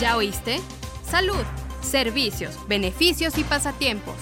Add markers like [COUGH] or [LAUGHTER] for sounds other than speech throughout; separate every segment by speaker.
Speaker 1: ¿Ya oíste? Salud, servicios, beneficios y pasatiempos.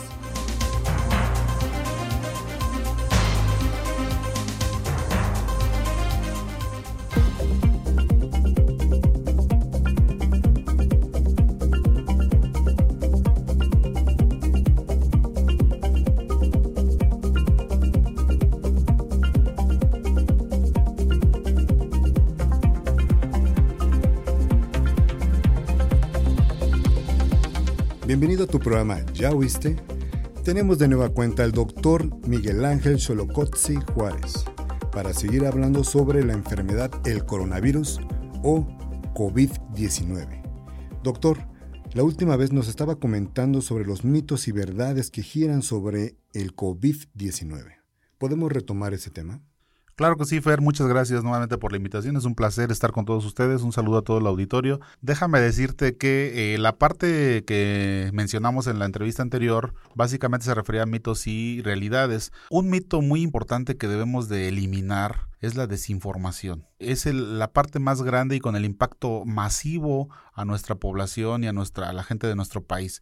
Speaker 2: Tu programa ¿Ya oíste? Tenemos de nueva cuenta al doctor Miguel Ángel Xolocotzi Juárez para seguir hablando sobre la enfermedad el coronavirus o COVID-19. Doctor, la última vez nos estaba comentando sobre los mitos y verdades que giran sobre el COVID-19. ¿Podemos retomar ese tema?
Speaker 3: Claro que sí, Fer, muchas gracias nuevamente por la invitación. Es un placer estar con todos ustedes. Un saludo a todo el auditorio. Déjame decirte que eh, la parte que mencionamos en la entrevista anterior básicamente se refería a mitos y realidades. Un mito muy importante que debemos de eliminar es la desinformación. Es la parte más grande y con el impacto masivo a nuestra población y a nuestra a la gente de nuestro país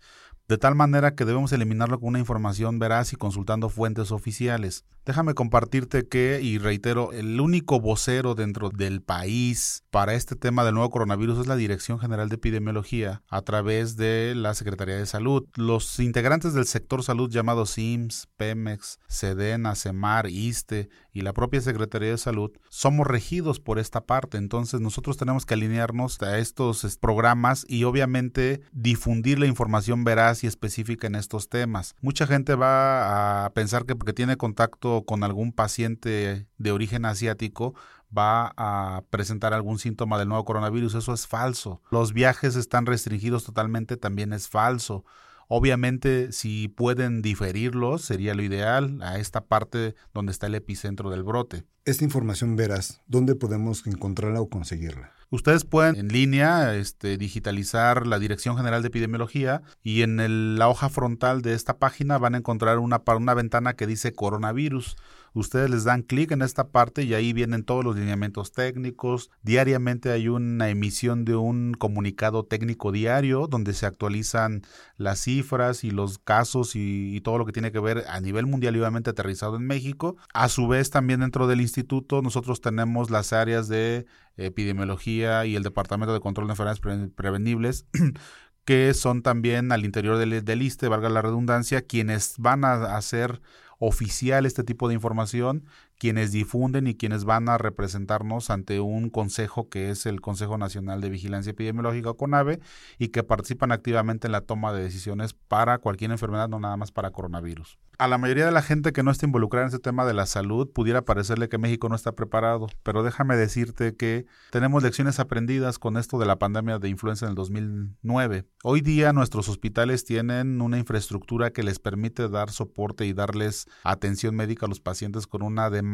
Speaker 3: de tal manera que debemos eliminarlo con una información veraz y consultando fuentes oficiales. Déjame compartirte que, y reitero, el único vocero dentro del país para este tema del nuevo coronavirus es la Dirección General de Epidemiología a través de la Secretaría de Salud. Los integrantes del sector salud llamados SIMS, PEMEX, SEDENA, CEMAR, ISTE y la propia Secretaría de Salud somos regidos por esta parte. Entonces nosotros tenemos que alinearnos a estos programas y obviamente difundir la información veraz y específica en estos temas. Mucha gente va a pensar que porque tiene contacto con algún paciente de origen asiático, va a presentar algún síntoma del nuevo coronavirus. Eso es falso. Los viajes están restringidos totalmente, también es falso. Obviamente, si pueden diferirlos, sería lo ideal a esta parte donde está el epicentro del brote.
Speaker 2: Esta información verás, ¿dónde podemos encontrarla o conseguirla?
Speaker 3: Ustedes pueden en línea este, digitalizar la Dirección General de Epidemiología y en la hoja frontal de esta página van a encontrar una, una ventana que dice coronavirus. Ustedes les dan clic en esta parte y ahí vienen todos los lineamientos técnicos. Diariamente hay una emisión de un comunicado técnico diario donde se actualizan las cifras y los casos y, todo lo que tiene que ver a nivel mundial y obviamente aterrizado en México. A su vez también dentro del instituto nosotros tenemos las áreas de epidemiología y el departamento de control de enfermedades prevenibles [CLEARS THROAT] que son también al interior del, del ISTE, valga la redundancia, quienes van a hacer oficial este tipo de información, quienes difunden y quienes van a representarnos ante un consejo que es el Consejo Nacional de Vigilancia Epidemiológica CONAVE y que participan activamente en la toma de decisiones para cualquier enfermedad, no nada más para coronavirus a la mayoría de la gente que no está involucrada en este tema de la salud pudiera parecerle que México no está preparado, pero déjame decirte que tenemos lecciones aprendidas con esto de la pandemia de influenza en el 2009. Hoy día nuestros hospitales tienen una infraestructura que les permite dar soporte y darles atención médica a los pacientes con una demanda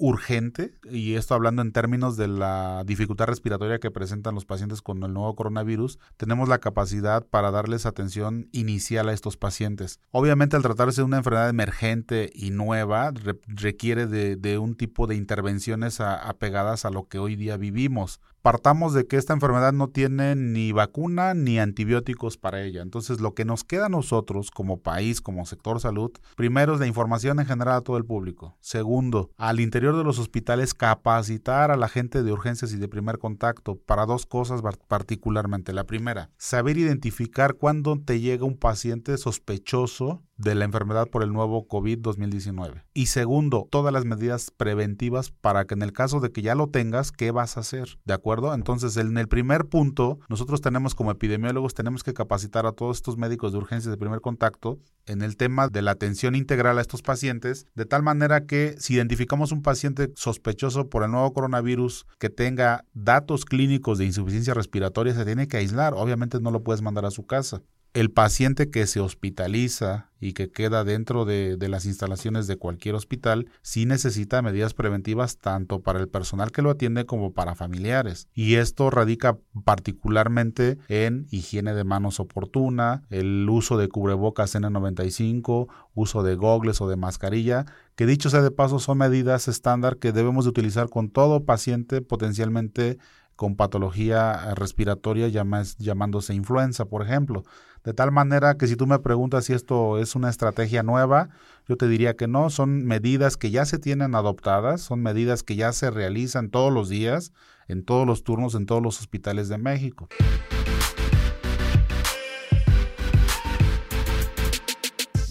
Speaker 3: urgente, y esto hablando en términos de la dificultad respiratoria que presentan los pacientes con el nuevo coronavirus, tenemos la capacidad para darles atención inicial a estos pacientes. Obviamente al tratarse de una enfermedad emergente y nueva, requiere de, un tipo de intervenciones apegadas a lo que hoy día vivimos partamos de que esta enfermedad no tiene ni vacuna ni antibióticos para ella. Entonces, lo que nos queda a nosotros como país, como sector salud, primero es la información en general a todo el público. Segundo, al interior de los hospitales capacitar a la gente de urgencias y de primer contacto para dos cosas particularmente. La primera, saber identificar cuándo te llega un paciente sospechoso de la enfermedad por el nuevo COVID-2019. Y segundo, todas las medidas preventivas para que en el caso de que ya lo tengas, ¿qué vas a hacer? ¿De acuerdo? Entonces, en el primer punto, nosotros tenemos como epidemiólogos, tenemos que capacitar a todos estos médicos de urgencias de primer contacto en el tema de la atención integral a estos pacientes, de tal manera que si identificamos un paciente sospechoso por el nuevo coronavirus que tenga datos clínicos de insuficiencia respiratoria, se tiene que aislar. Obviamente no lo puedes mandar a su casa el paciente que se hospitaliza y que queda dentro de, las instalaciones de cualquier hospital sí necesita medidas preventivas tanto para el personal que lo atiende como para familiares. Y esto radica particularmente en higiene de manos oportuna, el uso de cubrebocas N95, uso de gogles o de mascarilla, que dicho sea de paso son medidas estándar que debemos de utilizar con todo paciente potencialmente con patología respiratoria llamándose influenza, por ejemplo. De tal manera que si tú me preguntas si esto es una estrategia nueva, yo te diría que no, son medidas que ya se tienen adoptadas, son medidas que ya se realizan todos los días, en todos los turnos, en todos los hospitales de México.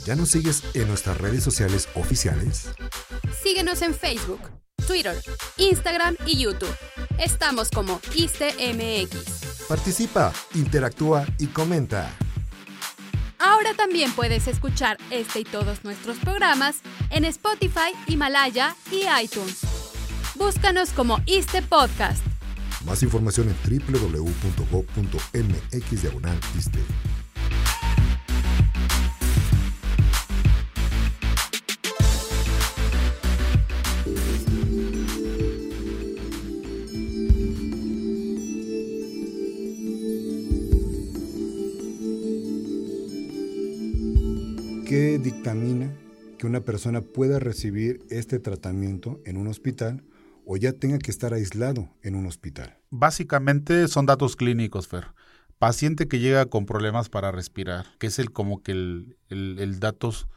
Speaker 2: ¿Ya nos sigues en nuestras redes sociales oficiales?
Speaker 1: Síguenos en Facebook, Twitter, Instagram y YouTube. Estamos como ISTMX.
Speaker 2: Participa, interactúa y comenta.
Speaker 1: Ahora también puedes escuchar este y todos nuestros programas en Spotify, Himalaya y iTunes. Búscanos como ISTE Podcast.
Speaker 2: Más información en www.go.mx ¿Qué dictamina que una persona pueda recibir este tratamiento en un hospital o ya tenga que estar aislado en un hospital?
Speaker 3: Básicamente son datos clínicos, Fer. Paciente que llega con problemas para respirar, que es el como que el, el, el datos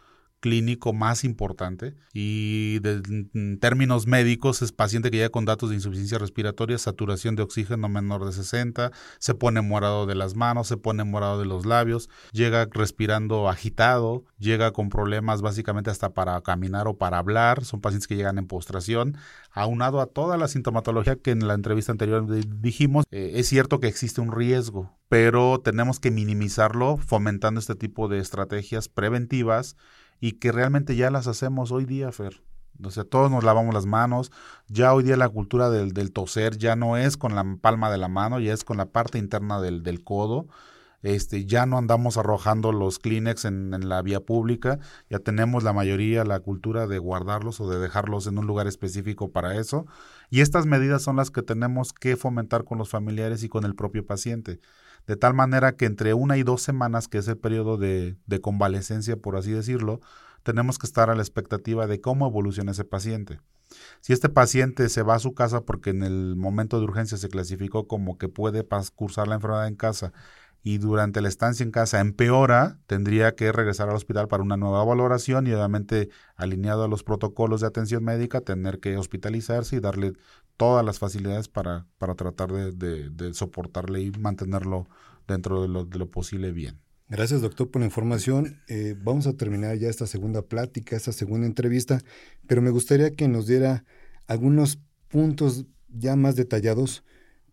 Speaker 3: clínico más importante y en términos médicos es paciente que llega con datos de insuficiencia respiratoria, saturación de oxígeno menor de 60, se pone morado de las manos, se pone morado de los labios, llega respirando agitado, llega con problemas básicamente hasta para caminar o para hablar, son pacientes que llegan en postración, aunado a toda la sintomatología que en la entrevista anterior dijimos, eh, es cierto que existe un riesgo, pero tenemos que minimizarlo fomentando este tipo de estrategias preventivas y que realmente ya las hacemos hoy día, Fer. O sea, todos nos lavamos las manos. Ya hoy día la cultura del, del toser ya no es con la palma de la mano, ya es con la parte interna del, del codo. Este, ya no andamos arrojando los Kleenex en, en, la vía pública, ya tenemos la mayoría la cultura de guardarlos o de dejarlos en un lugar específico para eso. Y estas medidas son las que tenemos que fomentar con los familiares y con el propio paciente de tal manera que entre una y dos semanas, que es el periodo de, convalecencia, por así decirlo, tenemos que estar a la expectativa de cómo evoluciona ese paciente. Si este paciente se va a su casa porque en el momento de urgencia se clasificó como que puede cursar la enfermedad en casa y durante la estancia en casa empeora, tendría que regresar al hospital para una nueva valoración y obviamente alineado a los protocolos de atención médica, tener que hospitalizarse y darle todas las facilidades para, para tratar de, de, soportarle y mantenerlo dentro de lo, de lo, posible bien.
Speaker 2: Gracias, doctor, por la información. Eh, vamos a terminar ya esta segunda plática, esta segunda entrevista, pero me gustaría que nos diera algunos puntos ya más detallados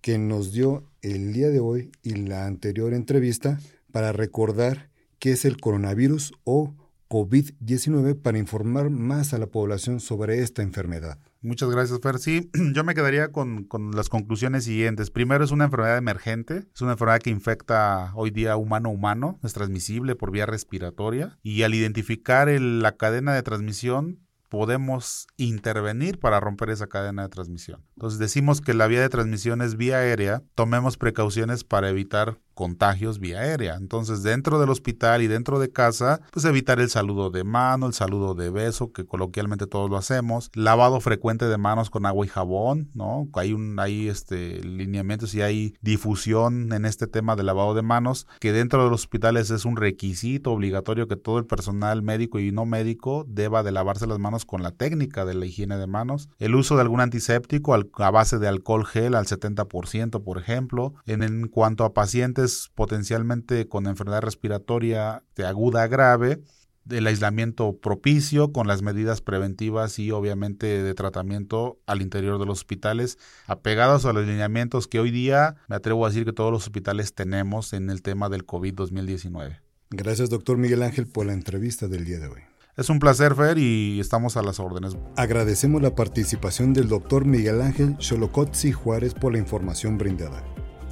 Speaker 2: que nos dio el día de hoy y la anterior entrevista para recordar qué es el coronavirus o COVID-19 para informar más a la población sobre esta enfermedad.
Speaker 3: Muchas gracias, Fer. Sí, [CLEARS THROAT] yo me quedaría con, con, las conclusiones siguientes. Primero, es una enfermedad emergente, es una enfermedad que infecta hoy día humano-humano, es transmisible por vía respiratoria y al identificar la cadena de transmisión podemos intervenir para romper esa cadena de transmisión. Entonces decimos que la vía de transmisión es vía aérea, tomemos precauciones para evitar contagios vía aérea. Entonces, dentro del hospital y dentro de casa, pues evitar el saludo de mano, el saludo de beso, que coloquialmente todos lo hacemos, lavado frecuente de manos con agua y jabón, ¿no? Hay un hay este lineamientos y hay difusión en este tema de lavado de manos, que dentro de los hospitales es un requisito obligatorio que todo el personal médico y no médico deba de lavarse las manos con la técnica de la higiene de manos, el uso de algún antiséptico a base de alcohol gel al 70%, por ejemplo, en, en cuanto a pacientes potencialmente con enfermedad respiratoria de aguda grave, el aislamiento propicio con las medidas preventivas y obviamente de tratamiento al interior de los hospitales, apegados a los lineamientos que hoy día me atrevo a decir que todos los hospitales tenemos en el tema del COVID-2019.
Speaker 2: Gracias, doctor Miguel Ángel, por la entrevista del día de hoy.
Speaker 3: Es un placer, Fer, y estamos a las órdenes.
Speaker 2: Agradecemos la participación del doctor Miguel Ángel Xolocotzi Juárez por la información brindada.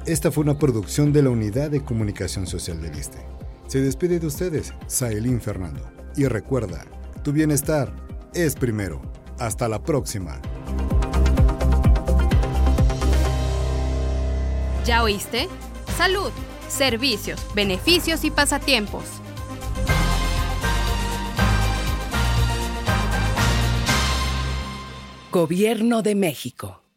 Speaker 2: Esta fue una producción de la Unidad de Comunicación Social del ISTE. Se despide de ustedes, Saelín Fernando. Y recuerda, tu bienestar es primero. Hasta la próxima.
Speaker 1: ¿Ya oíste? Salud, servicios, beneficios y pasatiempos.
Speaker 4: Gobierno de México.